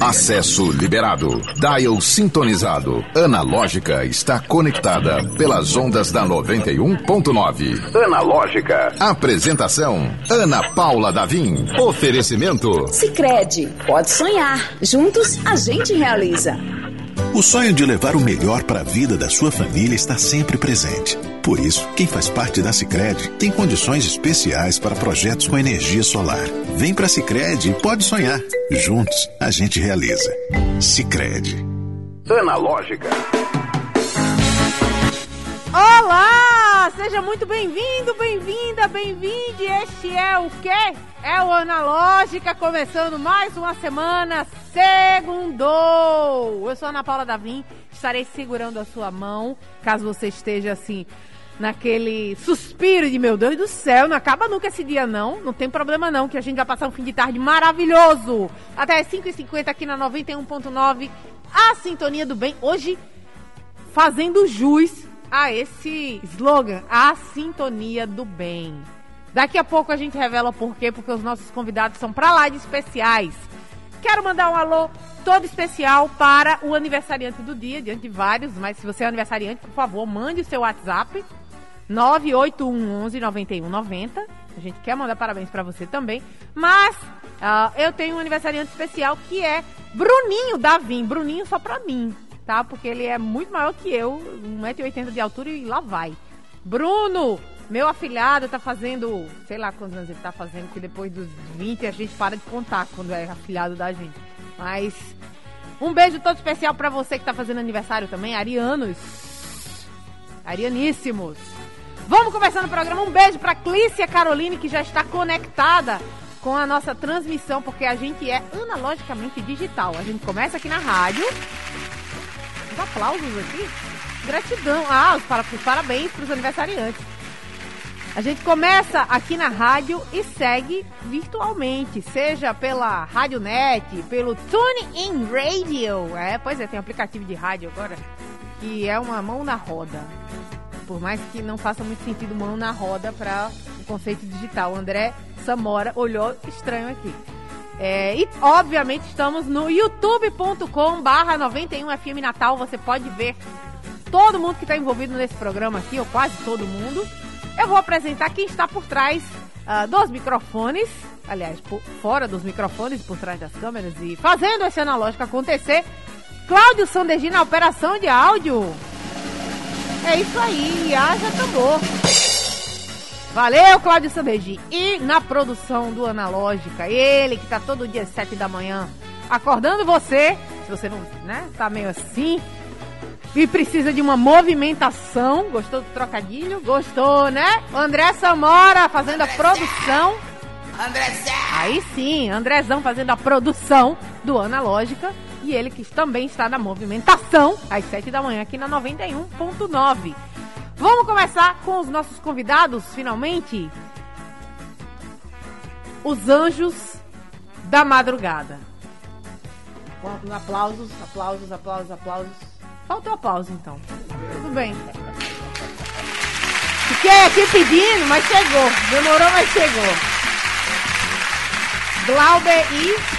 Acesso liberado. Dial sintonizado. Analógica está conectada pelas ondas da 91.9. Analógica. Apresentação: Ana Paula Davim. Oferecimento: Sicredi. Pode sonhar. Juntos a gente realiza. O sonho de levar o melhor para a vida da sua família está sempre presente. Por isso, quem faz parte da Sicredi tem condições especiais para projetos com energia solar. Vem para a Sicredi e pode sonhar. Juntos, a gente realiza. Sicredi. Analógica. Olá! Seja muito bem-vindo, bem-vinda, bem-vinde. Este é o quê? É o Analógica, começando mais uma semana. Segundou! Eu sou a Ana Paula Davim, estarei segurando a sua mão, caso você esteja assim naquele suspiro de meu Deus do céu, não acaba nunca esse dia não, não tem problema não, que a gente vai passar um fim de tarde maravilhoso. Até as 5h50 aqui na 91.9, a Sintonia do Bem. Hoje, fazendo jus a esse slogan, a Sintonia do Bem. Daqui a pouco a gente revela por quê, porque os nossos convidados são pra lá de especiais. Quero mandar um alô todo especial para o aniversariante do dia, diante de vários, mas se você é aniversariante, por favor, mande o seu WhatsApp 98111 9190. A gente quer mandar parabéns para você também. Mas uh, eu tenho um aniversariante especial que é Bruninho Davim. Bruninho só pra mim, tá? Porque ele é muito maior que eu, 1,80m de altura e lá vai. Bruno, meu afilhado tá fazendo, sei lá quantos anos ele tá fazendo, que depois dos 20 a gente para de contar quando é afilhado da gente. Mas um beijo todo especial para você que tá fazendo aniversário também, arianos. Arianíssimos. Vamos começar no programa. Um beijo para Clícia Caroline, que já está conectada com a nossa transmissão, porque a gente é analogicamente digital. A gente começa aqui na rádio. Os aplausos aqui. Gratidão. Ah, os parabéns para os aniversariantes. A gente começa aqui na rádio e segue virtualmente, seja pela RádioNet, pelo TuneIn Radio. É, pois é, tem um aplicativo de rádio agora que é uma mão na roda. Por mais que não faça muito sentido mão na roda para o conceito digital. André Samora olhou estranho aqui. É, e obviamente estamos no youtube.com barra 91FM Natal. Você pode ver todo mundo que está envolvido nesse programa aqui, ou quase todo mundo. Eu vou apresentar quem está por trás uh, dos microfones, aliás, por, fora dos microfones, por trás das câmeras e fazendo esse analógico acontecer. Cláudio Sandergi na operação de áudio. É isso aí, haja tambor. Valeu, Cláudio Sandergi. E na produção do Analógica, ele que tá todo dia às sete da manhã acordando você, se você não, né, tá meio assim, e precisa de uma movimentação. Gostou do trocadilho? Gostou, né? André Samora fazendo a produção. André Aí sim, Andrezão fazendo a produção do Analógica e ele que também está na movimentação às 7 da manhã aqui na 91.9. Vamos começar com os nossos convidados, finalmente. Os anjos da madrugada. Aplausos, aplausos, aplausos, aplausos. Faltou aplauso então. Tudo bem. Fiquei aqui pedindo, mas chegou. Demorou, mas chegou. Glauber e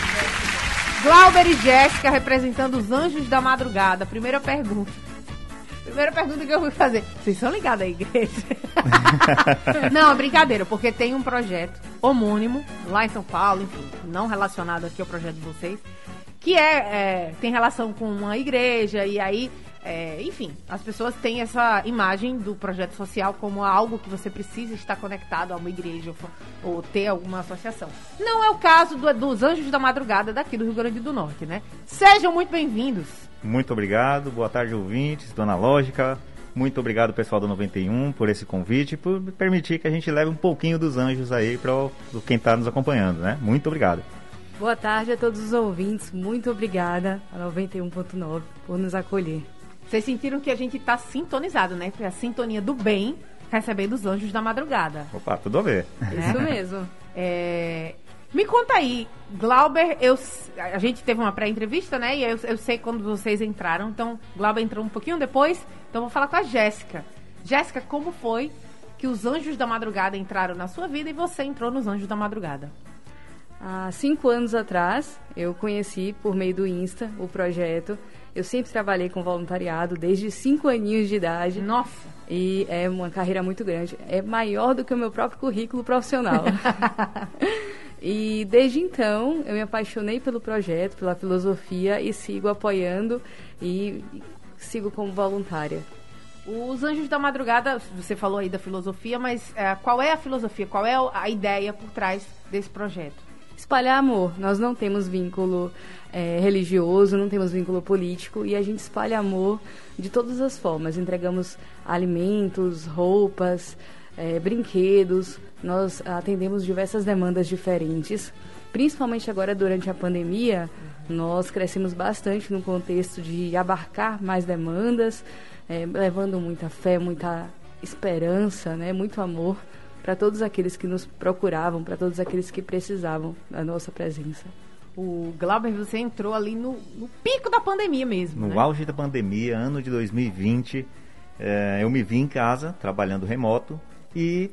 Glauber e Jéssica representando os anjos da madrugada. Primeira pergunta. Primeira pergunta que eu fui fazer. Vocês são ligados à igreja? não, brincadeira, porque tem um projeto homônimo lá em São Paulo, enfim, não relacionado aqui ao projeto de vocês, que é, é tem relação com uma igreja, e aí é, enfim, as pessoas têm essa imagem do projeto social como algo que você precisa estar conectado a uma igreja ou, ou ter alguma associação. Não é o caso do, dos Anjos da Madrugada daqui do Rio Grande do Norte, né? Sejam muito bem-vindos. Muito obrigado, boa tarde, ouvintes, dona Lógica. Muito obrigado, pessoal do 91, por esse convite por permitir que a gente leve um pouquinho dos anjos aí para quem está nos acompanhando, né? Muito obrigado. Boa tarde a todos os ouvintes, muito obrigada a 91.9 por nos acolher. Vocês sentiram que a gente está sintonizado, né? Foi a sintonia do bem recebendo os anjos da madrugada. Opa, tudo a ver. Isso mesmo. É... Me conta aí, Glauber, eu, a gente teve uma pré-entrevista, né? E eu, eu sei quando vocês entraram. Então, Glauber entrou um pouquinho depois. Então, vou falar com a Jéssica. Jéssica, como foi que os anjos da madrugada entraram na sua vida e você entrou nos anjos da madrugada? Há cinco anos atrás, eu conheci por meio do Insta o projeto. Eu sempre trabalhei com voluntariado desde cinco aninhos de idade. Nossa! E é uma carreira muito grande. É maior do que o meu próprio currículo profissional. e desde então, eu me apaixonei pelo projeto, pela filosofia e sigo apoiando e sigo como voluntária. Os Anjos da Madrugada, você falou aí da filosofia, mas é, qual é a filosofia, qual é a ideia por trás desse projeto? espalhar amor. Nós não temos vínculo é, religioso, não temos vínculo político e a gente espalha amor de todas as formas. Entregamos alimentos, roupas, é, brinquedos. Nós atendemos diversas demandas diferentes. Principalmente agora durante a pandemia, nós crescemos bastante no contexto de abarcar mais demandas, é, levando muita fé, muita esperança, né, muito amor para todos aqueles que nos procuravam, para todos aqueles que precisavam da nossa presença. O Glauber, você entrou ali no, no pico da pandemia mesmo. No né? auge da pandemia, ano de 2020, é, eu me vi em casa, trabalhando remoto, e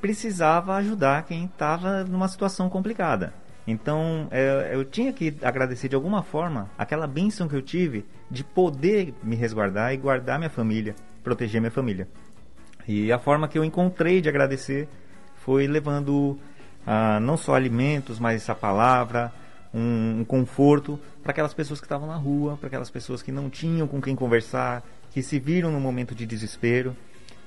precisava ajudar quem estava numa situação complicada. Então, é, eu tinha que agradecer de alguma forma aquela bênção que eu tive de poder me resguardar e guardar minha família, proteger minha família. E a forma que eu encontrei de agradecer foi levando ah, não só alimentos, mas a palavra, um, um conforto para aquelas pessoas que estavam na rua, para aquelas pessoas que não tinham com quem conversar, que se viram num momento de desespero.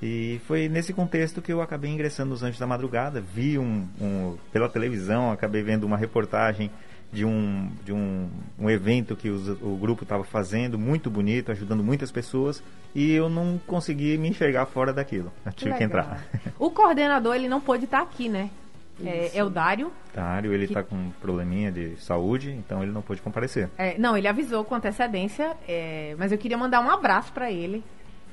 E foi nesse contexto que eu acabei ingressando nos Anjos da Madrugada. Vi um, um pela televisão, acabei vendo uma reportagem de um, de um, um evento que os, o grupo estava fazendo, muito bonito, ajudando muitas pessoas, e eu não consegui me enxergar fora daquilo. Eu tive que, que entrar. O coordenador, ele não pôde estar aqui, né? É, é, o Dário. Dário, ele está que... com um probleminha de saúde, então ele não pôde comparecer. É, não, ele avisou com antecedência, é, mas eu queria mandar um abraço para ele.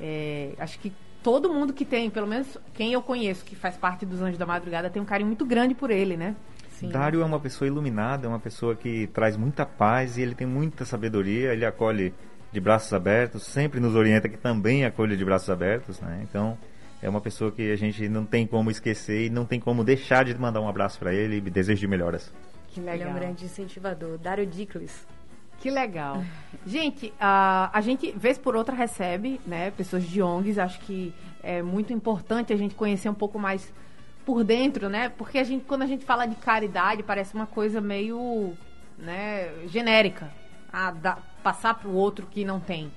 É, acho que todo mundo que tem, pelo menos quem eu conheço que faz parte dos Anjos da Madrugada, tem um carinho muito grande por ele, né? Sim. Dário é uma pessoa iluminada, é uma pessoa que traz muita paz e ele tem muita sabedoria, ele acolhe de braços abertos, sempre nos orienta que também acolhe de braços abertos, né? Então, é uma pessoa que a gente não tem como esquecer e não tem como deixar de mandar um abraço para ele e desejo de melhoras. Que legal. Ele é um grande incentivador. Dário Diclis. Que legal. gente, a, a gente, vez por outra, recebe né, pessoas de ONGs. Acho que é muito importante a gente conhecer um pouco mais por dentro, né? Porque a gente, quando a gente fala de caridade, parece uma coisa meio né, genérica. Ah, dá, passar para o outro que não tem.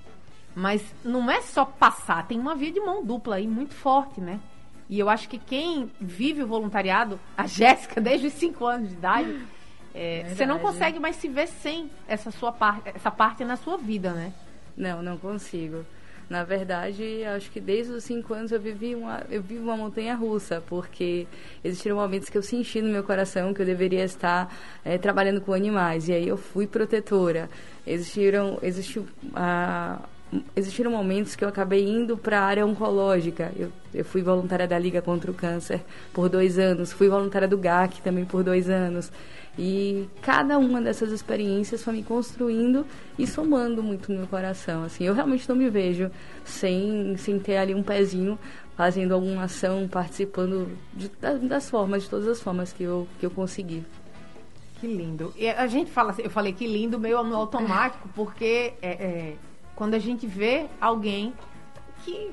Mas não é só passar, tem uma via de mão dupla aí muito forte, né? E eu acho que quem vive o voluntariado, a Jéssica, desde os 5 anos de idade, é, você não consegue mais se ver sem essa sua parte, essa parte na sua vida, né? Não, não consigo. Na verdade, acho que desde os cinco anos eu vivi uma, eu vivo uma montanha russa, porque existiram momentos que eu senti no meu coração que eu deveria estar é, trabalhando com animais, e aí eu fui protetora. Existiram, existiu a existiram momentos que eu acabei indo para a área oncológica. Eu, eu fui voluntária da Liga contra o Câncer por dois anos, fui voluntária do GAC também por dois anos. E cada uma dessas experiências foi me construindo e somando muito no meu coração. Assim, eu realmente não me vejo sem, sem ter ali um pezinho fazendo alguma ação, participando de, das formas, de todas as formas que eu, que eu consegui. Que lindo. E a gente fala assim, eu falei que lindo meio no automático, porque é, é, quando a gente vê alguém que.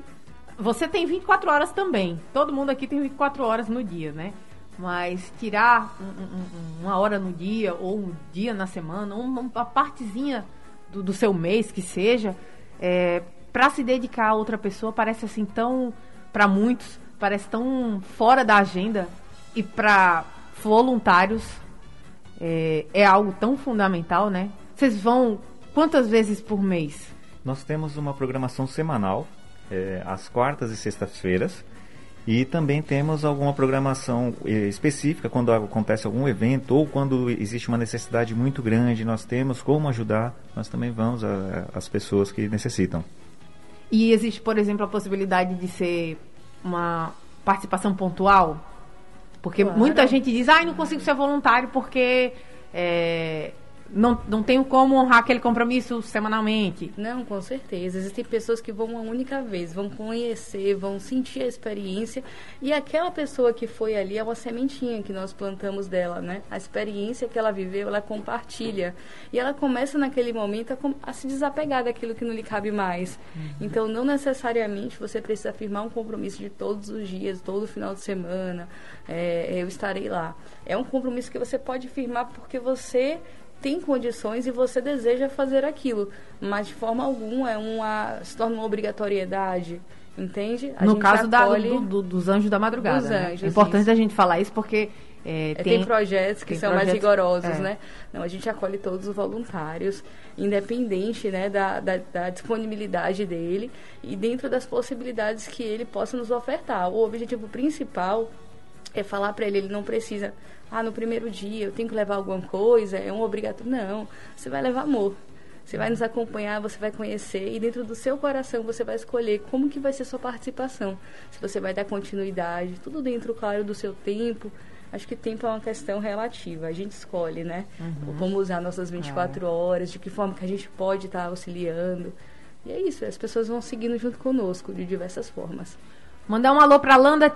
Você tem 24 horas também. Todo mundo aqui tem 24 horas no dia, né? Mas tirar um, um, uma hora no dia, ou um dia na semana, uma, uma partezinha do, do, seu mês que seja, é, para se dedicar a outra pessoa parece assim tão, para muitos, parece tão fora da agenda e para voluntários é, é algo tão fundamental, né? Vocês vão quantas vezes por mês? Nós temos uma programação semanal, é, às quartas e sextas-feiras, e também temos alguma programação eh, específica quando acontece algum evento ou quando existe uma necessidade muito grande, nós temos como ajudar, nós também vamos às pessoas que necessitam. E existe, por exemplo, a possibilidade de ser uma participação pontual? Porque claro. muita gente diz, ah, não consigo ser voluntário porque é, não, não tenho como honrar aquele compromisso semanalmente. Não, com certeza. Existem pessoas que vão uma única vez, vão conhecer, vão sentir a experiência. E aquela pessoa que foi ali é uma sementinha que nós plantamos dela, né? A experiência que ela viveu, ela compartilha. E ela começa naquele momento a, a se desapegar daquilo que não lhe cabe mais. Uhum. Então, não necessariamente você precisa firmar um compromisso de todos os dias, todo final de semana. É, eu estarei lá. É um compromisso que você pode firmar porque você tem condições e você deseja fazer aquilo, mas de forma alguma é uma se torna uma obrigatoriedade. Entende? A no caso acolhe... da, do, do, dos anjos da madrugada. Dos né? anjos, é importante isso. a gente falar isso porque é, tem, tem, projetos que tem são projetos, mais rigorosos, é. né? Não, a gente acolhe todos os voluntários, independente né, da, da, da, disponibilidade dele e dentro das possibilidades que ele possa nos ofertar. O objetivo principal é falar para ele, ele não precisa ah, no primeiro dia eu tenho que levar alguma coisa, é um obrigatório. Não, você vai levar amor. Você vai nos acompanhar, você vai conhecer e dentro do seu coração você vai escolher como que vai ser sua participação. Se você vai dar continuidade, tudo dentro, claro, do seu tempo. Acho que tempo é uma questão relativa. A gente escolhe, né? Uhum. Como usar nossas 24 é. horas, de que forma que a gente pode estar auxiliando. E é isso, as pessoas vão seguindo junto conosco de diversas formas. Mandar um alô para Landa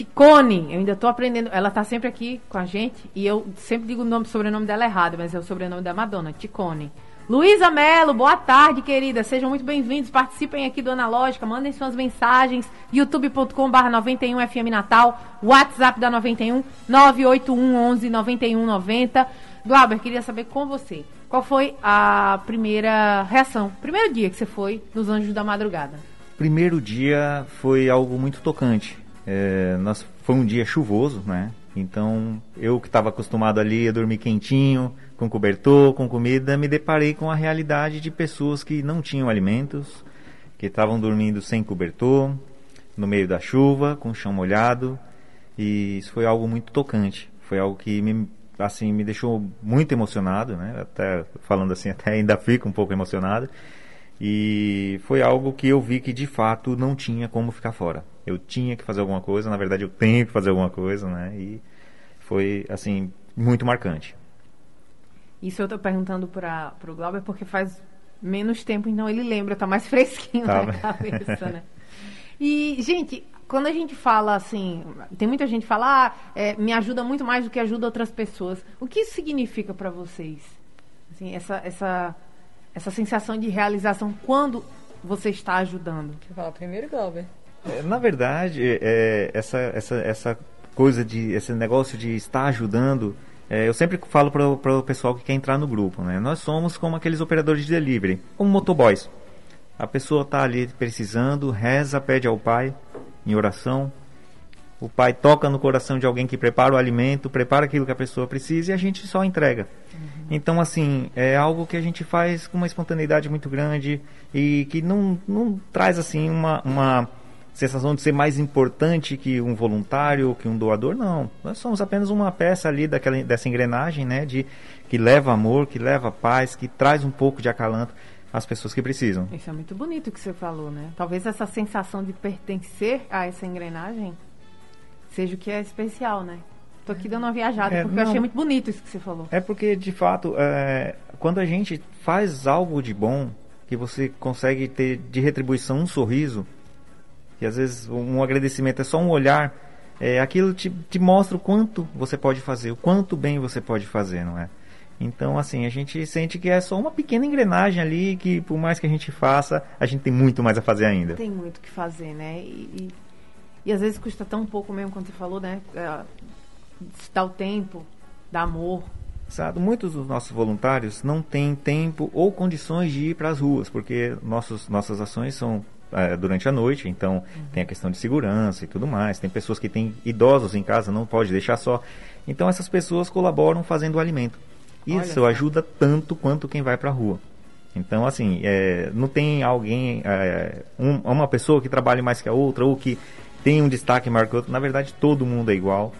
Ticone, eu ainda estou aprendendo. Ela está sempre aqui com a gente e eu sempre digo o nome, sobrenome dela errado, mas é o sobrenome da Madonna, Ticone. Luísa Melo, boa tarde, querida. Sejam muito bem-vindos. Participem aqui do Analógica, mandem suas mensagens. youtube.com/barra 91 FM Natal, WhatsApp da 91 981 11 91 90. Glauber, queria saber com você. Qual foi a primeira reação? Primeiro dia que você foi nos Anjos da Madrugada? Primeiro dia foi algo muito tocante é, nós, foi um dia chuvoso, né? Então, eu que estava acostumado ali a dormir quentinho, com cobertor, com comida, me deparei com a realidade de pessoas que não tinham alimentos, que estavam dormindo sem cobertor, no meio da chuva, com o chão molhado, e isso foi algo muito tocante. Foi algo que me, assim, me deixou muito emocionado, né? Até falando assim, até ainda fico um pouco emocionado. E foi algo que eu vi que de fato não tinha como ficar fora. Eu tinha que fazer alguma coisa, na verdade eu tenho que fazer alguma coisa, né? E foi assim muito marcante. Isso eu estou perguntando para o Glauber porque faz menos tempo, então ele lembra, tá mais fresquinho tá. na cabeça, né? E, gente, quando a gente fala assim, tem muita gente que fala, ah, é, me ajuda muito mais do que ajuda outras pessoas. O que isso significa para vocês? Assim, essa, essa essa sensação de realização quando você está ajudando? Quer falar primeiro, Glauber? É, na verdade, é, essa, essa, essa coisa de esse negócio de estar ajudando, é, eu sempre falo para o pessoal que quer entrar no grupo, né? Nós somos como aqueles operadores de delivery, como motoboys. A pessoa está ali precisando, reza, pede ao pai em oração. O pai toca no coração de alguém que prepara o alimento, prepara aquilo que a pessoa precisa e a gente só entrega. Uhum. Então, assim, é algo que a gente faz com uma espontaneidade muito grande e que não, não traz, assim, uma, uma sensação de ser mais importante que um voluntário, que um doador, não. Nós somos apenas uma peça ali daquela, dessa engrenagem, né, de, que leva amor, que leva paz, que traz um pouco de acalanto às pessoas que precisam. Isso é muito bonito o que você falou, né? Talvez essa sensação de pertencer a essa engrenagem seja o que é especial, né? Tô aqui dando uma viajada, é, porque não, eu achei muito bonito isso que você falou. É porque, de fato, é, quando a gente faz algo de bom, que você consegue ter de retribuição um sorriso, que às vezes um agradecimento é só um olhar, é, aquilo te, te mostra o quanto você pode fazer, o quanto bem você pode fazer, não é? Então, assim, a gente sente que é só uma pequena engrenagem ali, que por mais que a gente faça, a gente tem muito mais a fazer ainda. Tem muito o que fazer, né? E, e, e, às vezes custa tão pouco mesmo, quando você falou, né? É, dar o tempo, dar amor. Exato. Muitos dos nossos voluntários não têm tempo ou condições de ir para as ruas, porque nossos, nossas ações são é, durante a noite, então uhum. tem a questão de segurança e tudo mais. Tem pessoas que têm idosos em casa, não pode deixar só. Então essas pessoas colaboram fazendo o alimento. Isso ajuda tanto quanto quem vai para a rua. Então, assim, é, não tem alguém, é, um, uma pessoa que trabalhe mais que a outra ou que tem um destaque maior que o outro. Na verdade, todo mundo é igual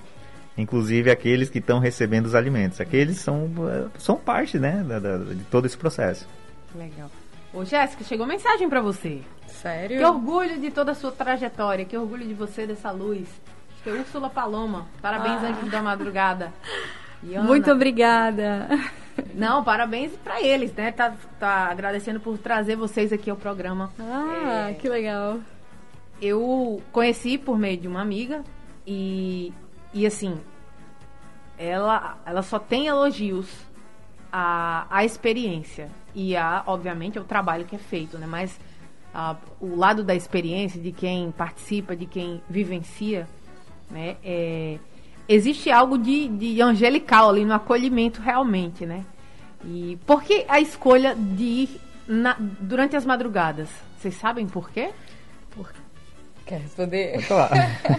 inclusive aqueles que estão recebendo os alimentos. Aqueles são, são parte né, da, da, de todo esse processo. Legal. Ô, Jéssica, chegou mensagem para você. Sério? Que orgulho de toda a sua trajetória, que orgulho de você, dessa luz. Acho que é Úrsula Paloma. Parabéns, ah. Anjos da Madrugada. Muito obrigada. Não, parabéns para eles, né? Tá, tá agradecendo por trazer vocês aqui ao programa. Ah, é, que legal. Eu conheci por meio de uma amiga e, e assim, ela, ela só tem elogios à, à experiência e a, obviamente, ao trabalho que é feito, né? Mas a, o lado da experiência, de quem participa, de quem vivencia, né? É, existe algo de, de angelical ali no acolhimento realmente, né? E por que a escolha de ir na, durante as madrugadas? Vocês sabem por quê? Por... Quer responder?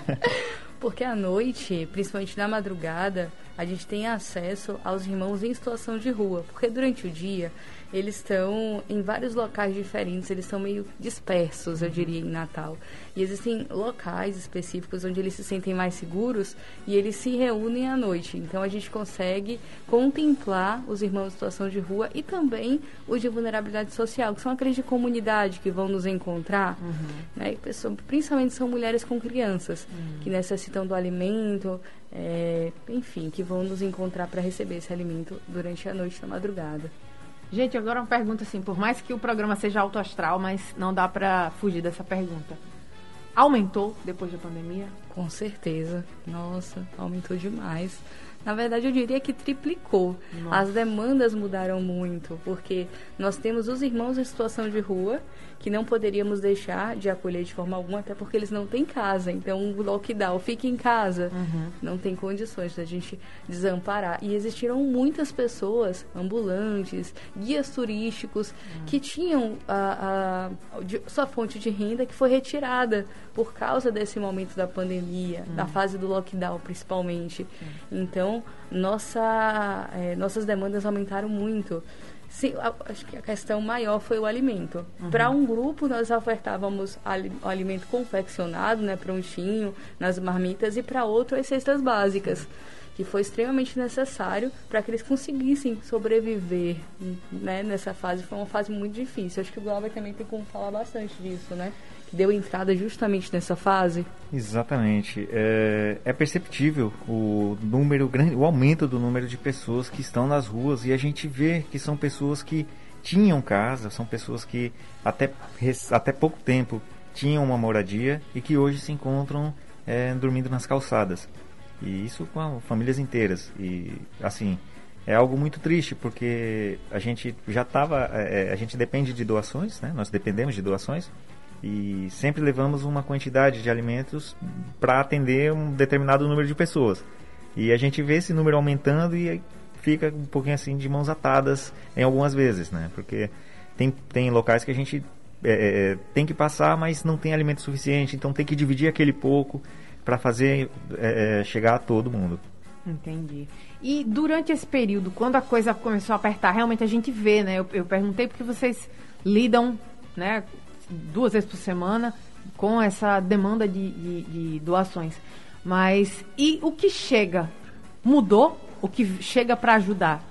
Porque à noite, principalmente na madrugada, a gente tem acesso aos irmãos em situação de rua. Porque durante o dia eles estão em vários locais diferentes, eles são meio dispersos, eu diria, em Natal. E existem locais específicos onde eles se sentem mais seguros e eles se reúnem à noite. Então a gente consegue contemplar os irmãos em situação de rua e também os de vulnerabilidade social, que são aqueles de comunidade que vão nos encontrar, uhum. né? Pessoas, principalmente são mulheres com crianças uhum. que necessitam do alimento, é, enfim, que vão nos encontrar para receber esse alimento durante a noite na madrugada. Gente, agora uma pergunta assim, por mais que o programa seja alto astral, mas não dá para fugir dessa pergunta. Aumentou depois da pandemia? Com certeza. Nossa, aumentou demais. Na verdade, eu diria que triplicou. Nossa. As demandas mudaram muito, porque nós temos os irmãos em situação de rua, que não poderíamos deixar de acolher de forma alguma, até porque eles não têm casa. Então, o lockdown, fique em casa, uhum. não tem condições da gente desamparar. E existiram muitas pessoas, ambulantes, guias turísticos, uhum. que tinham a, a de, sua fonte de renda que foi retirada por causa desse momento da pandemia, uhum. da fase do lockdown, principalmente. Então, nossa, é, nossas demandas aumentaram muito. Sim, acho que a questão maior foi o alimento. Uhum. Para um grupo, nós ofertávamos o alimento confeccionado, né, prontinho, nas marmitas, e para outro, as cestas básicas, que foi extremamente necessário para que eles conseguissem sobreviver né, nessa fase. Foi uma fase muito difícil. Acho que o Glauber também tem como falar bastante disso, né? Deu entrada justamente nessa fase? Exatamente. É, é, perceptível o número grande, o aumento do número de pessoas que estão nas ruas e a gente vê que são pessoas que tinham casa, são pessoas que até, até pouco tempo tinham uma moradia e que hoje se encontram é, dormindo nas calçadas. E isso com famílias inteiras. E assim, é algo muito triste porque a gente já estava, é, é, a gente depende de doações, né? Nós dependemos de doações e sempre levamos uma quantidade de alimentos para atender um determinado número de pessoas. E a gente vê esse número aumentando e fica um pouquinho assim de mãos atadas em algumas vezes, né? Porque tem, tem locais que a gente é, é, é tem que passar, mas não tem alimento suficiente, então tem que dividir aquele pouco para fazer é, é, chegar a todo mundo. Entendi. E durante esse período, quando a coisa começou a apertar, realmente a gente vê, né? Eu, eu perguntei porque vocês lidam, né, duas vezes por semana com essa demanda de, de, de doações. Mas e o que chega? Mudou? O que chega para ajudar?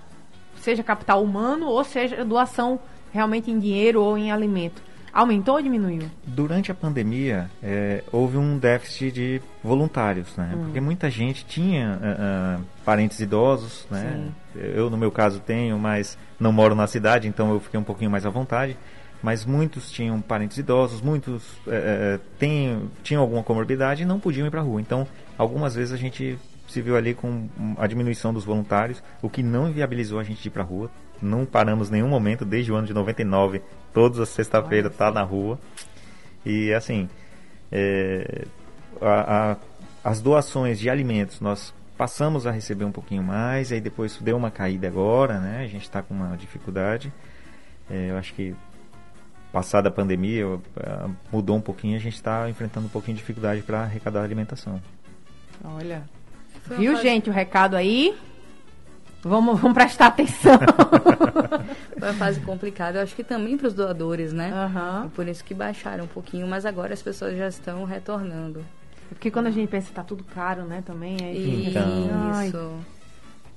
Seja capital humano ou seja doação realmente em dinheiro ou em alimento. Aumentou ou diminuiu? Durante a pandemia, é, houve um déficit de voluntários, né? Hum. Porque muita gente tinha uh, uh, parentes idosos, né? Sim. Eu, no meu caso, tenho, mas não moro na cidade, então eu fiquei um pouquinho mais à vontade mas muitos tinham parentes idosos, muitos é, tem, tinham alguma comorbidade e não podiam ir para a rua. Então, algumas vezes a gente se viu ali com a diminuição dos voluntários, o que não inviabilizou a gente ir para a rua. Não paramos nenhum momento, desde o ano de 99, todas as sexta-feiras tá na rua. E assim, é, a, a, as doações de alimentos nós passamos a receber um pouquinho mais, aí depois deu uma caída agora, né? A gente está com uma dificuldade. É, eu acho que passada a pandemia, eh, mudou um pouquinho, a gente está enfrentando um pouquinho de dificuldade para arrecadar alimentação. Olha. Viu, fase... gente, o recado aí? Vamos, vamos prestar atenção. Foi uma fase complicada, eu acho que também para os doadores, né? Uhum. por isso que baixaram um pouquinho, mas agora as pessoas já estão retornando. É porque quando a gente pensa que tá tudo caro, né, também é Então, isso.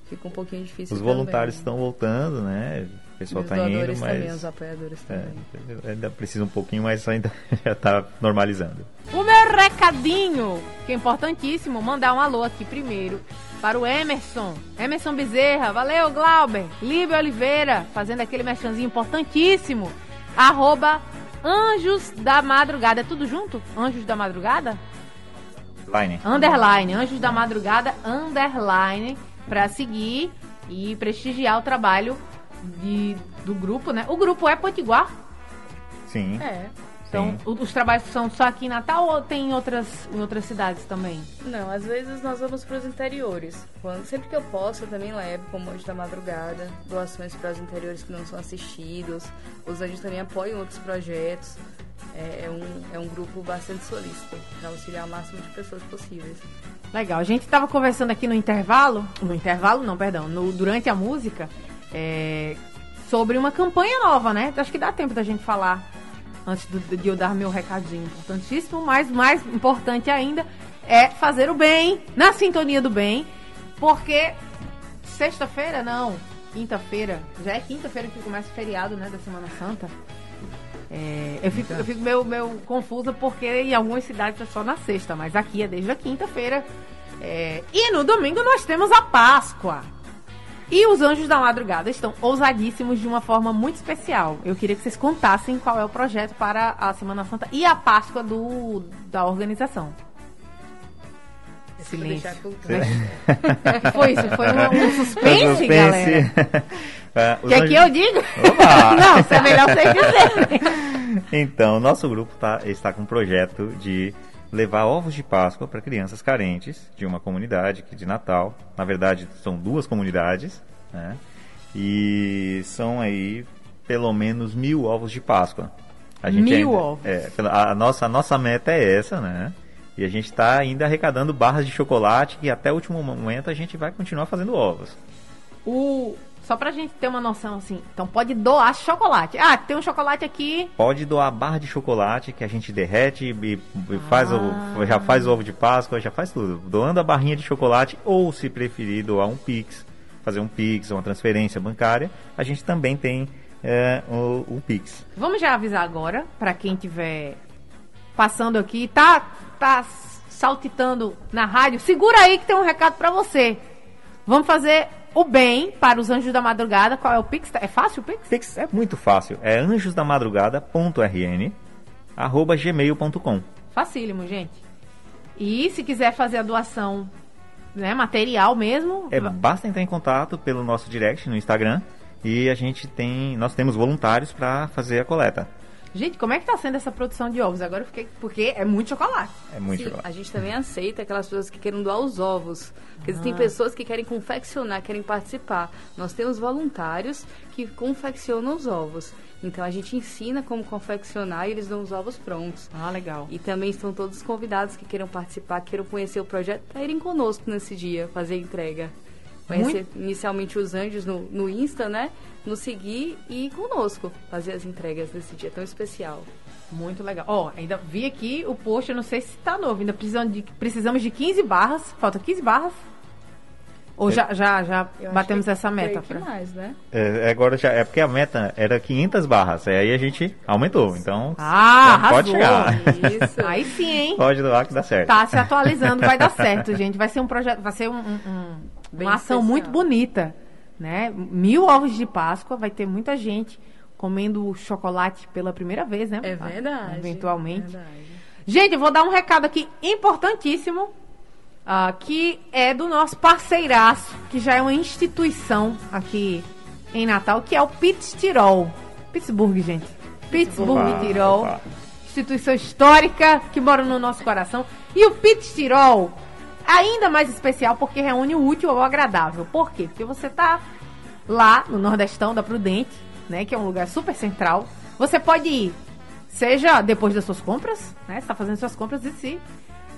Fica um pouquinho difícil. Os voluntários também. estão voltando, né? Pessoal os está indo, doadores também, mas os apoiadores é, também. ainda precisa um pouquinho, mas ainda já está normalizando. O meu recadinho, que é importantíssimo, mandar um alô aqui primeiro para o Emerson. Emerson Bezerra, valeu Glauber. Líbio Oliveira, fazendo aquele merchanzinho importantíssimo. Arroba Anjos da Madrugada. É tudo junto? Anjos da Madrugada? Line. Underline. Anjos da Madrugada, underline. Pra seguir e prestigiar o trabalho de, do grupo, né? O grupo é Potiguar. Sim. É. Então, o- os trabalhos são só aqui em Natal ou tem em outras, em outras cidades também? Não, às vezes nós vamos para os interiores. Quando, sempre que eu posso, eu também levo, como Anjo da Madrugada, doações para os interiores que não são assistidos. Os anjos também apoiam outros projetos. É, é um, é um grupo bastante solícito, para auxiliar o máximo de pessoas possíveis. Legal. A gente estava conversando aqui no intervalo, no intervalo não, perdão, no, durante a música, é, sobre uma campanha nova, né? Acho que dá tempo da gente falar antes do- de eu dar meu recadinho importantíssimo, mas mais importante ainda é fazer o bem, na sintonia do bem, porque sexta-feira não, quinta-feira, já é quinta-feira que começa o feriado, né, da Semana Santa. É, eu fico, eu fico meio, meio confusa porque em algumas cidades é só na sexta, mas aqui é desde a quinta-feira. É, e no domingo nós temos a Páscoa. E os Anjos da Madrugada estão ousadíssimos de uma forma muito especial. Eu queria que vocês contassem qual é o projeto para a Semana Santa e a Páscoa do, da organização. Silêncio. foi isso? Foi um, um suspense, galera? É, Quer que anjos- eu diga? Opa! Não, isso é melhor vocês dizerem. Então, nosso grupo tá, está com um projeto de levar ovos de Páscoa para crianças carentes de uma comunidade de Natal. Na verdade, são duas comunidades, né? E são aí pelo menos mil ovos de Páscoa. A Mil ovos. É, a, nossa, a nossa meta é essa, né? E a gente está ainda arrecadando barras de chocolate e até o último momento a gente vai continuar fazendo ovos. O, só pra gente ter uma noção assim, então pode doar chocolate. Ah, tem um chocolate aqui. Pode doar barra de chocolate que a gente derrete e, e faz o, já faz o ovo de Páscoa, já faz tudo. Doando a barrinha de chocolate ou, se preferir, doar um Pix, fazer um Pix, uma transferência bancária, a gente também tem é, o, o Pix. Vamos já avisar agora pra quem tiver passando aqui, tá tá saltitando na rádio. Segura aí que tem um recado pra você. Vamos fazer o bem para os anjos da madrugada. Qual é o Pix? É fácil o Pix? Pix é muito fácil, é anjosdamadrugada.rn arroba gmail.com Facílimo, gente. E se quiser fazer a doação, né, material mesmo, É, basta entrar em contato pelo nosso direct no Instagram e a gente tem, nós temos voluntários para fazer a coleta. Gente, como é que tá sendo essa produção de ovos? Agora eu fiquei. Porque é muito chocolate. É muito Sim, chocolate. a gente também aceita aquelas pessoas que querem doar os ovos. Porque Ah. existem pessoas que querem confeccionar, querem participar. Nós temos voluntários que confeccionam os ovos. Então a gente ensina como confeccionar e eles dão os ovos prontos. Ah, legal. E também estão todos os convidados que queiram participar, queiram conhecer o projeto, para irem conosco nesse dia, fazer a entrega. Conhecer inicialmente os anjos no, no Insta, né? Nos seguir e ir conosco fazer as entregas nesse dia tão especial. Muito legal. Ó, ainda vi aqui o post, eu não sei se tá novo. Ainda precisamos de, precisamos de 15 barras. Falta 15 barras? Ou já, já, já acho batemos essa meta? Pra... mais, né? É, agora já é porque a meta era 500 barras, aí a gente aumentou, então Ah, então pode chegar, Isso. Aí sim, hein? pode doar que dá certo. Tá se atualizando, vai dar certo, gente. Vai ser um projeto, vai ser um, um- um- Bem uma ação especial. muito bonita, né? Mil ovos de Páscoa, vai ter muita gente comendo chocolate pela primeira vez, né? É verdade. Eventualmente. Verdade. Gente, eu vou dar um recado aqui importantíssimo, ah, que é do nosso parceiraço, que já é uma instituição aqui em Natal, que é o Pitts Tirol. Pittsburgh, gente. Pittsburgh Opa, Tirol. opa. Instituição histórica que mora no nosso coração. E o Pitts Tirol, ainda mais especial porque reúne o útil ao agradável. Por quê? Porque você tá lá no Nordestão da Prudente, né, que é um lugar super central. Você pode ir, seja depois das suas compras, né, você tá fazendo suas compras e se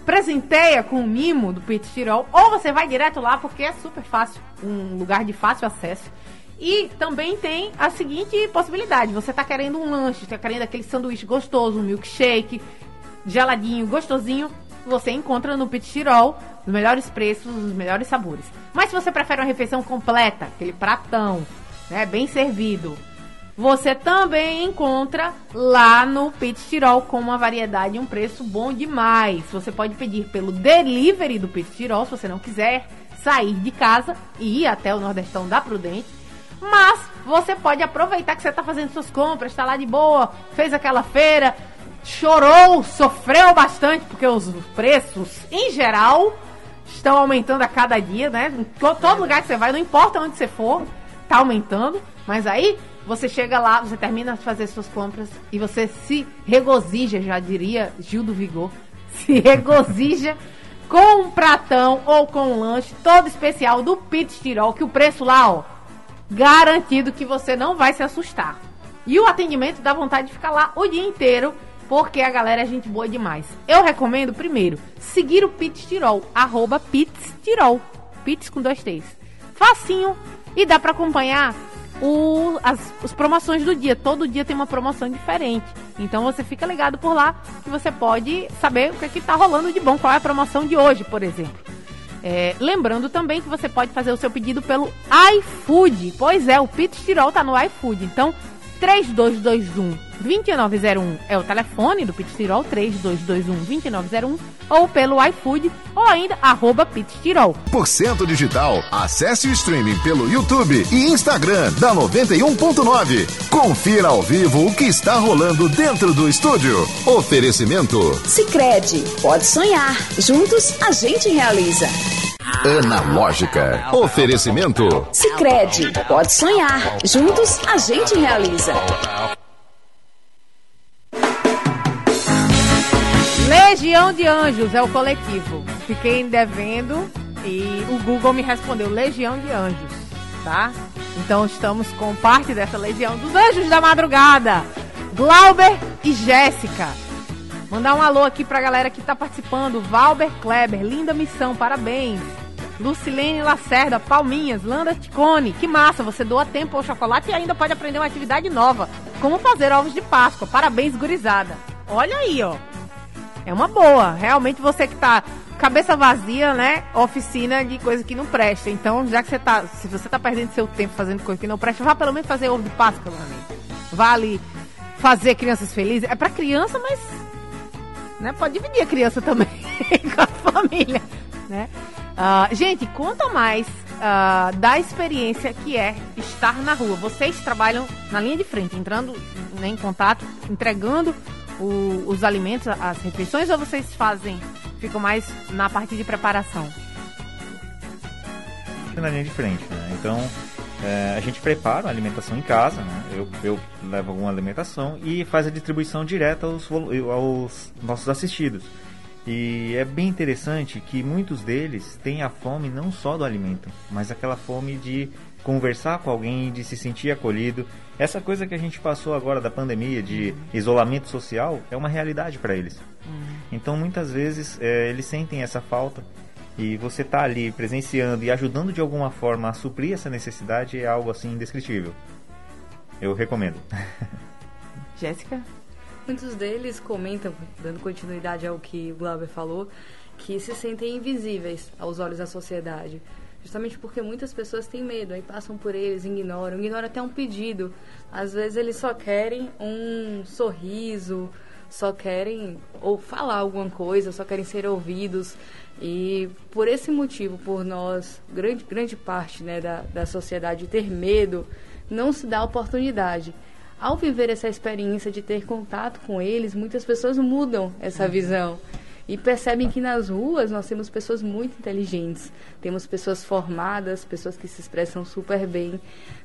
presenteia com o mimo do Pit Tirol, ou você vai direto lá porque é super fácil, um lugar de fácil acesso. E também tem a seguinte possibilidade: você tá querendo um lanche, tá querendo aquele sanduíche gostoso, um milkshake, geladinho, gostosinho, você encontra no Pit Tirol os melhores preços, os melhores sabores. Mas se você prefere uma refeição completa, aquele pratão, né, bem servido, você também encontra lá no Pit Tirol com uma variedade e um preço bom demais. Você pode pedir pelo delivery do Pit Tirol, se você não quiser sair de casa e ir até o Nordestão da Prudente. Mas você pode aproveitar que você está fazendo suas compras, está lá de boa, fez aquela feira, chorou, sofreu bastante, porque os preços, em geral, estão aumentando a cada dia, né? Em todo lugar que você vai, não importa onde você for, tá aumentando. Mas aí você chega lá, você termina de fazer suas compras e você se regozija, já diria Gil do Vigor, se regozija com um pratão ou com um lanche todo especial do Pit Tirol, que o preço lá, ó, garantido que você não vai se assustar. E o atendimento dá vontade de ficar lá o dia inteiro, porque a galera é gente boa demais. Eu recomendo, primeiro, seguir o Pit Tirol, arroba Pits Tirol, Pits com dois T's. Facinho e dá para acompanhar o, as, as promoções do dia. Todo dia tem uma promoção diferente. Então você fica ligado por lá que você pode saber o que, é que tá rolando de bom, qual é a promoção de hoje, por exemplo. É, lembrando também que você pode fazer o seu pedido pelo iFood. Pois é, o Pit Tirol tá no iFood. Então 3221 2901 é o telefone do Pitirol, 3221 2901, ou pelo iFood, ou ainda arroba Pitirol. Por cento digital, acesse o streaming pelo YouTube e Instagram da 91.9. Confira ao vivo o que está rolando dentro do estúdio. Oferecimento. Sicredi pode sonhar. Juntos a gente realiza. Analógica. Oferecimento. Sicredi pode sonhar. Juntos a gente realiza. Legião de Anjos é o coletivo. Fiquei devendo e o Google me respondeu Legião de Anjos, tá? Então estamos com parte dessa Legião dos Anjos da Madrugada. Glauber e Jéssica. Mandar um alô aqui pra galera que tá participando. Valber Kleber, linda missão, parabéns. Lucilene Lacerda, Palminhas, Landa Ticone. Que massa, você doa tempo ao chocolate e ainda pode aprender uma atividade nova. Como fazer ovos de Páscoa. Parabéns, gurizada. Olha aí, ó. É uma boa. Realmente você que tá cabeça vazia, né? Oficina de coisa que não presta. Então, já que você tá. Se você tá perdendo seu tempo fazendo coisa que não presta, vá pelo menos fazer ovo de Páscoa, meu amigo. Vale fazer crianças felizes. É pra criança, mas. Né, pode dividir a criança também com a família, né? Uh, gente, conta mais uh, da experiência que é estar na rua. Vocês trabalham na linha de frente, entrando né, em contato, entregando o, os alimentos, as refeições, ou vocês fazem, ficam mais na parte de preparação? Na linha de frente, né? Então, é, a gente prepara a alimentação em casa, né? Eu, eu levo alguma alimentação e faz a distribuição direta aos, aos nossos assistidos. E é bem interessante que muitos deles têm a fome não só do alimento, mas aquela fome de conversar com alguém, de se sentir acolhido. Essa coisa que a gente passou agora da pandemia, de uhum. isolamento social, é uma realidade para eles. Uhum. Então muitas vezes é, eles sentem essa falta e você tá ali presenciando e ajudando de alguma forma a suprir essa necessidade é algo assim indescritível. Eu recomendo. Jéssica? Muitos deles comentam, dando continuidade ao que o Glauber falou, que se sentem invisíveis aos olhos da sociedade. Justamente porque muitas pessoas têm medo, aí passam por eles, ignoram, ignoram até um pedido. Às vezes eles só querem um sorriso, só querem ou falar alguma coisa, só querem ser ouvidos. E por esse motivo, por nós, grande, grande parte né, da, da sociedade ter medo, não se dá oportunidade. Ao viver essa experiência de ter contato com eles, muitas pessoas mudam essa visão e percebem que nas ruas nós temos pessoas muito inteligentes, temos pessoas formadas, pessoas que se expressam super bem.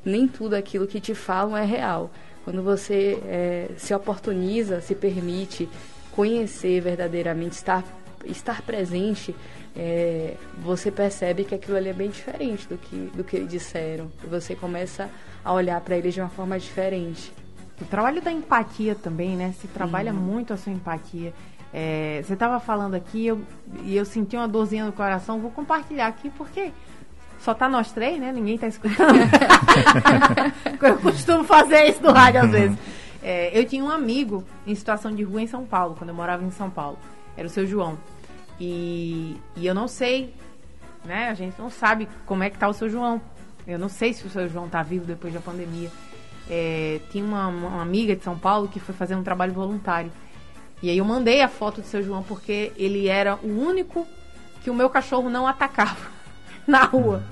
Nem tudo aquilo que te falam é real. Quando você é, se oportuniza, se permite conhecer verdadeiramente, estar, estar presente, é, você percebe que aquilo ali é bem diferente do que, do que eles disseram. E você começa a olhar para eles de uma forma diferente. O trabalho da empatia também, né? Se trabalha uhum. muito a sua empatia. É, você estava falando aqui eu, e eu senti uma dorzinha no coração. Vou compartilhar aqui porque só tá nós três, né? Ninguém tá escutando. eu costumo fazer isso no rádio às vezes. É, eu tinha um amigo em situação de rua em São Paulo, quando eu morava em São Paulo. Era o seu João. E, e eu não sei, né? A gente não sabe como é que tá o seu João. Eu não sei se o seu João tá vivo depois da pandemia. é, tinha uma, uma amiga de São Paulo que foi fazer um trabalho voluntário. E aí eu mandei a foto do seu João porque ele era o único que o meu cachorro não atacava na rua.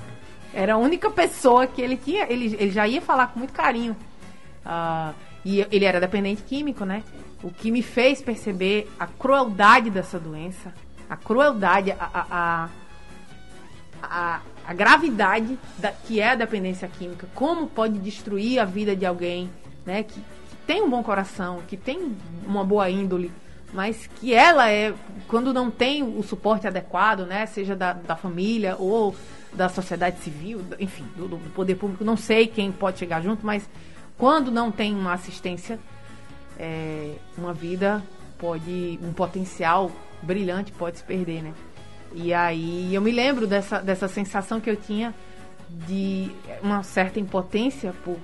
Era a única pessoa que ele tinha. Ele, ele já ia falar com muito carinho. Uh, e ele era dependente químico, né? O que me fez perceber a crueldade dessa doença, a crueldade, a, a, a, a gravidade da, que é a dependência química, como pode destruir a vida de alguém, né? Que, que tem um bom coração, que tem uma boa índole, mas que ela é, quando não tem o suporte adequado, né? Seja da, da família ou da sociedade civil, enfim, do, do poder público, não sei quem pode chegar junto, mas quando não tem uma assistência, é, uma vida pode, um potencial brilhante pode se perder, né? E aí eu me lembro dessa, dessa sensação que eu tinha de uma certa impotência por,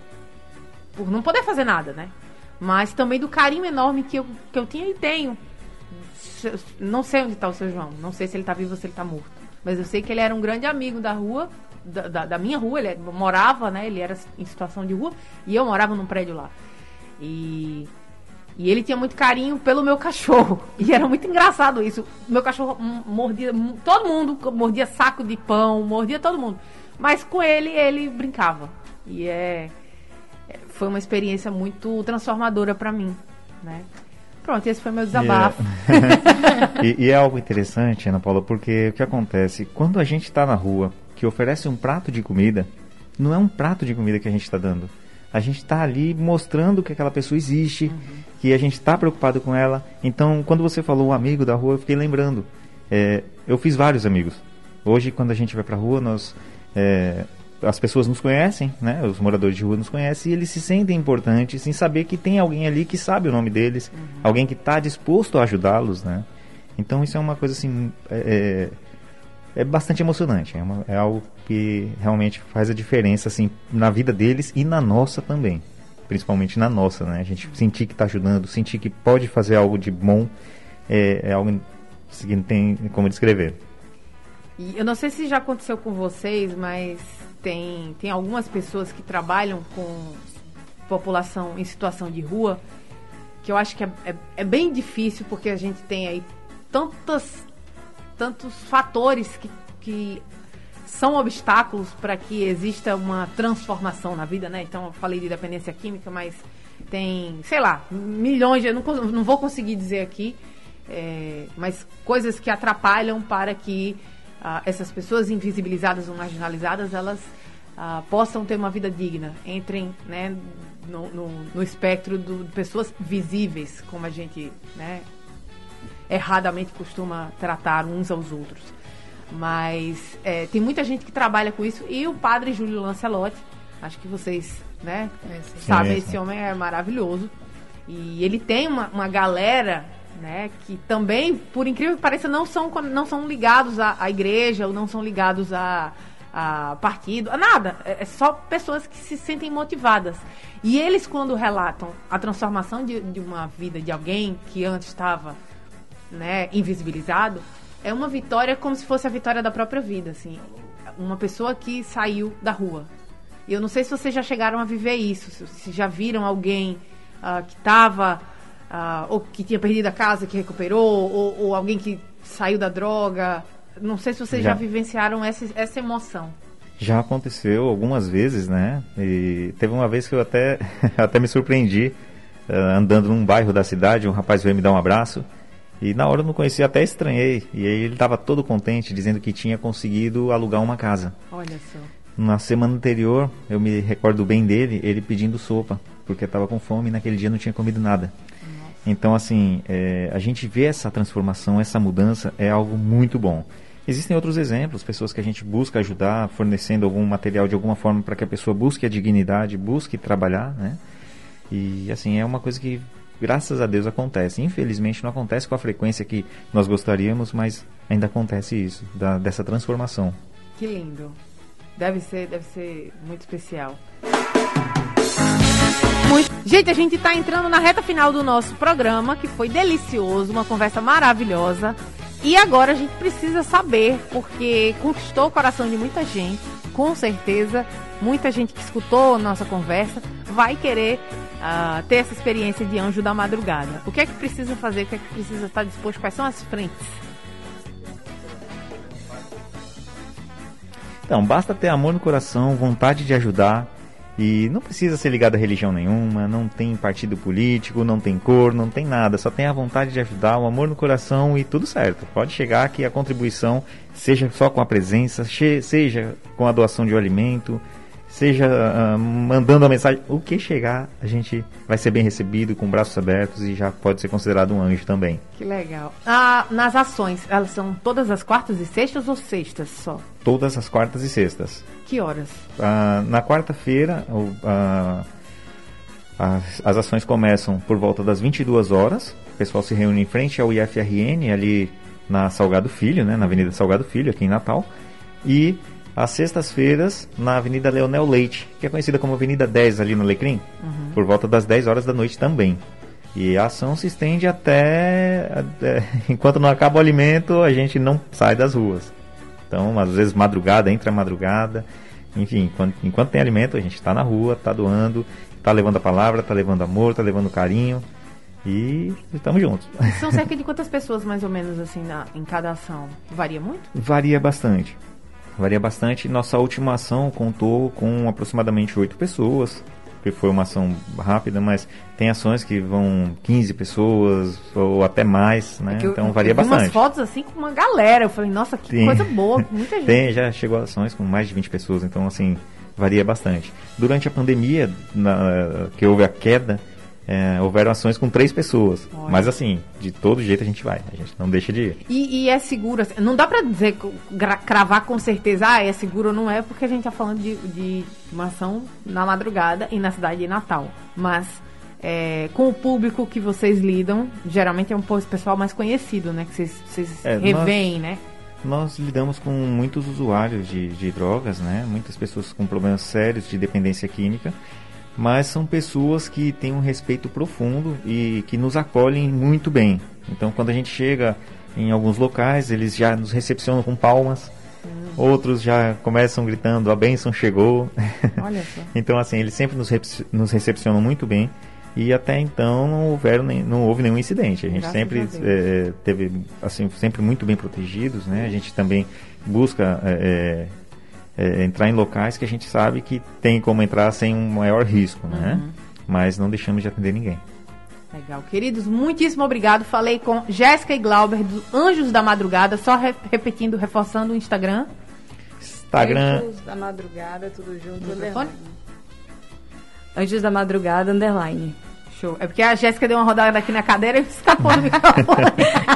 por não poder fazer nada, né? Mas também do carinho enorme que eu, que eu tinha e tenho. Não sei onde está o seu João, não sei se ele está vivo ou se ele está morto. Mas eu sei que ele era um grande amigo da rua, da, da, da minha rua, ele morava, né? Ele era em situação de rua e eu morava num prédio lá. E e ele tinha muito carinho pelo meu cachorro. E era muito engraçado isso. Meu cachorro mordia todo mundo, mordia saco de pão, mordia todo mundo. Mas com ele, ele brincava. E é, é foi uma experiência muito transformadora para mim, né? Pronto, esse foi meu desabafo. E é, e, e é algo interessante, Ana Paula, porque o que acontece? Quando a gente está na rua, que oferece um prato de comida, não é um prato de comida que a gente está dando. A gente está ali mostrando que aquela pessoa existe, uhum que a gente está preocupado com ela. Então, quando você falou um amigo da rua, eu fiquei lembrando. É, eu fiz vários amigos. Hoje, quando a gente vai para a rua, nós é, as pessoas nos conhecem, né? Os moradores de rua nos conhecem e eles se sentem importantes em saber que tem alguém ali que sabe o nome deles, uhum. alguém que está disposto a ajudá-los, né? Então isso é uma coisa assim é, é, é bastante emocionante, é, uma, é, algo que realmente faz a diferença assim na vida deles e na nossa também principalmente na nossa, né? A gente sentir que está ajudando, sentir que pode fazer algo de bom, é, é algo que não tem como descrever. E eu não sei se já aconteceu com vocês, mas tem, tem algumas pessoas que trabalham com população em situação de rua que eu acho que é, é, é bem difícil porque a gente tem aí tantas, tantos fatores que, que são obstáculos para que exista uma transformação na vida, né? Então, eu falei de dependência química, mas tem, sei lá, milhões, eu não, não vou conseguir dizer aqui, é, mas coisas que atrapalham para que ah, essas pessoas invisibilizadas ou marginalizadas, elas ah, possam ter uma vida digna, entrem né, no, no, no espectro do, de pessoas visíveis, como a gente né, erradamente costuma tratar uns aos outros. Mas é, tem muita gente que trabalha com isso. E o padre Júlio Lancelotti, acho que vocês né, é, sabem, esse homem é maravilhoso. E ele tem uma, uma galera né, que também, por incrível que pareça, não são, não são ligados à, à igreja ou não são ligados a, a partido, a nada. É, é só pessoas que se sentem motivadas. E eles, quando relatam a transformação de, de uma vida de alguém que antes estava né, invisibilizado, é uma vitória como se fosse a vitória da própria vida, assim. Uma pessoa que saiu da rua. E eu não sei se vocês já chegaram a viver isso, se já viram alguém uh, que estava, uh, ou que tinha perdido a casa, que recuperou, ou, ou, alguém que saiu da droga. Não sei se vocês já, já vivenciaram essa, essa emoção. Já aconteceu algumas vezes, né? E teve uma vez que eu até, até me surpreendi, uh, andando num bairro da cidade, um rapaz veio me dar um abraço. E na hora eu não conhecia, até estranhei. E aí ele estava todo contente, dizendo que tinha conseguido alugar uma casa. Olha só. Na semana anterior, eu me recordo bem dele, ele pedindo sopa, porque estava com fome e naquele dia não tinha comido nada. Nossa. Então, assim, é, a gente vê essa transformação, essa mudança, é algo muito bom. Existem outros exemplos, pessoas que a gente busca ajudar, fornecendo algum material de alguma forma para que a pessoa busque a dignidade, busque trabalhar, né? E, assim, é uma coisa que graças a Deus acontece. Infelizmente não acontece com a frequência que nós gostaríamos, mas ainda acontece isso, da, dessa transformação. Que lindo. Deve ser, deve ser muito especial. Muito. Gente, a gente está entrando na reta final do nosso programa, que foi delicioso, uma conversa maravilhosa. E agora a gente precisa saber, porque conquistou o coração de muita gente, com certeza, muita gente que escutou nossa conversa vai querer uh, ter essa experiência de anjo da madrugada. O que é que precisa fazer? O que é que precisa estar disposto? Quais são as frentes? Então, basta ter amor no coração, vontade de ajudar, e não precisa ser ligado a religião nenhuma, não tem partido político, não tem cor, não tem nada. Só tem a vontade de ajudar, o amor no coração e tudo certo. Pode chegar que a contribuição seja só com a presença, seja com a doação de um alimento, seja uh, mandando a mensagem. O que chegar, a gente vai ser bem recebido, com braços abertos e já pode ser considerado um anjo também. Que legal. Ah, nas ações, elas são todas as quartas e sextas ou sextas só? Todas as quartas e sextas. Que horas? Ah, na quarta-feira, ah, as, as ações começam por volta das 22 horas. O pessoal se reúne em frente ao IFRN, ali na Salgado Filho, né, na Avenida Salgado Filho, aqui em Natal. E às sextas-feiras na Avenida Leonel Leite, que é conhecida como Avenida 10 ali no Alecrim, uhum. por volta das 10 horas da noite também. E a ação se estende até, até, enquanto não acaba o alimento, a gente não sai das ruas. Então, às vezes madrugada, entra madrugada, enfim, enquanto, enquanto tem alimento, a gente está na rua, está doando, está levando a palavra, está levando amor, está levando carinho e estamos juntos. São cerca de quantas pessoas mais ou menos assim na, em cada ação? Varia muito? Varia bastante varia bastante. Nossa última ação contou com aproximadamente oito pessoas, que foi uma ação rápida, mas tem ações que vão 15 pessoas ou até mais, né? É eu, então varia eu bastante. umas fotos assim com uma galera, eu falei, nossa, que tem, coisa boa, muita gente. Tem, já chegou ações com mais de 20 pessoas, então assim, varia bastante. Durante a pandemia, na, que houve a queda, é, houveram ações com três pessoas. Olha. Mas assim, de todo jeito a gente vai. A gente não deixa de ir. E, e é seguro. Assim, não dá pra dizer, cravar com certeza, ah, é seguro ou não é, porque a gente tá falando de, de uma ação na madrugada e na cidade de Natal. Mas é, com o público que vocês lidam, geralmente é um pessoal mais conhecido, né? Que vocês, vocês é, revêem, né? Nós lidamos com muitos usuários de, de drogas, né? Muitas pessoas com problemas sérios de dependência química mas são pessoas que têm um respeito profundo e que nos acolhem muito bem. Então, quando a gente chega em alguns locais, eles já nos recepcionam com palmas. Outros já começam gritando: a bênção chegou. então, assim, eles sempre nos, nos recepcionam muito bem. E até então não, houveram nem, não houve nenhum incidente. A gente Graças sempre a é, teve assim sempre muito bem protegidos, né? A gente também busca é, é, entrar em locais que a gente sabe que tem como entrar sem um maior risco, né? Uhum. Mas não deixamos de atender ninguém. Legal. Queridos, muitíssimo obrigado. Falei com Jéssica e Glauber do Anjos da Madrugada, só re repetindo, reforçando o Instagram. Instagram. Anjos da Madrugada, tudo junto. Anjos da Madrugada, underline. Show. É porque a Jéssica deu uma rodada aqui na cadeira e escapou do microfone.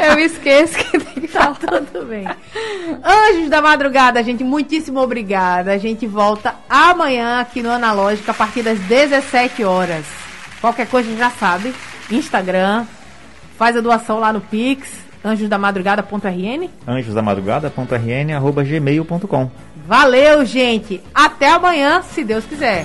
Eu esqueço que tem que tá tudo bem. Anjos da madrugada, gente, muitíssimo obrigada. A gente volta amanhã aqui no Analógico a partir das 17 horas. Qualquer coisa já sabe. Instagram, faz a doação lá no Pix, anjosdamadrugada.rn anjosdamadrugada.rn arroba gmail.com Valeu, gente! Até amanhã, se Deus quiser.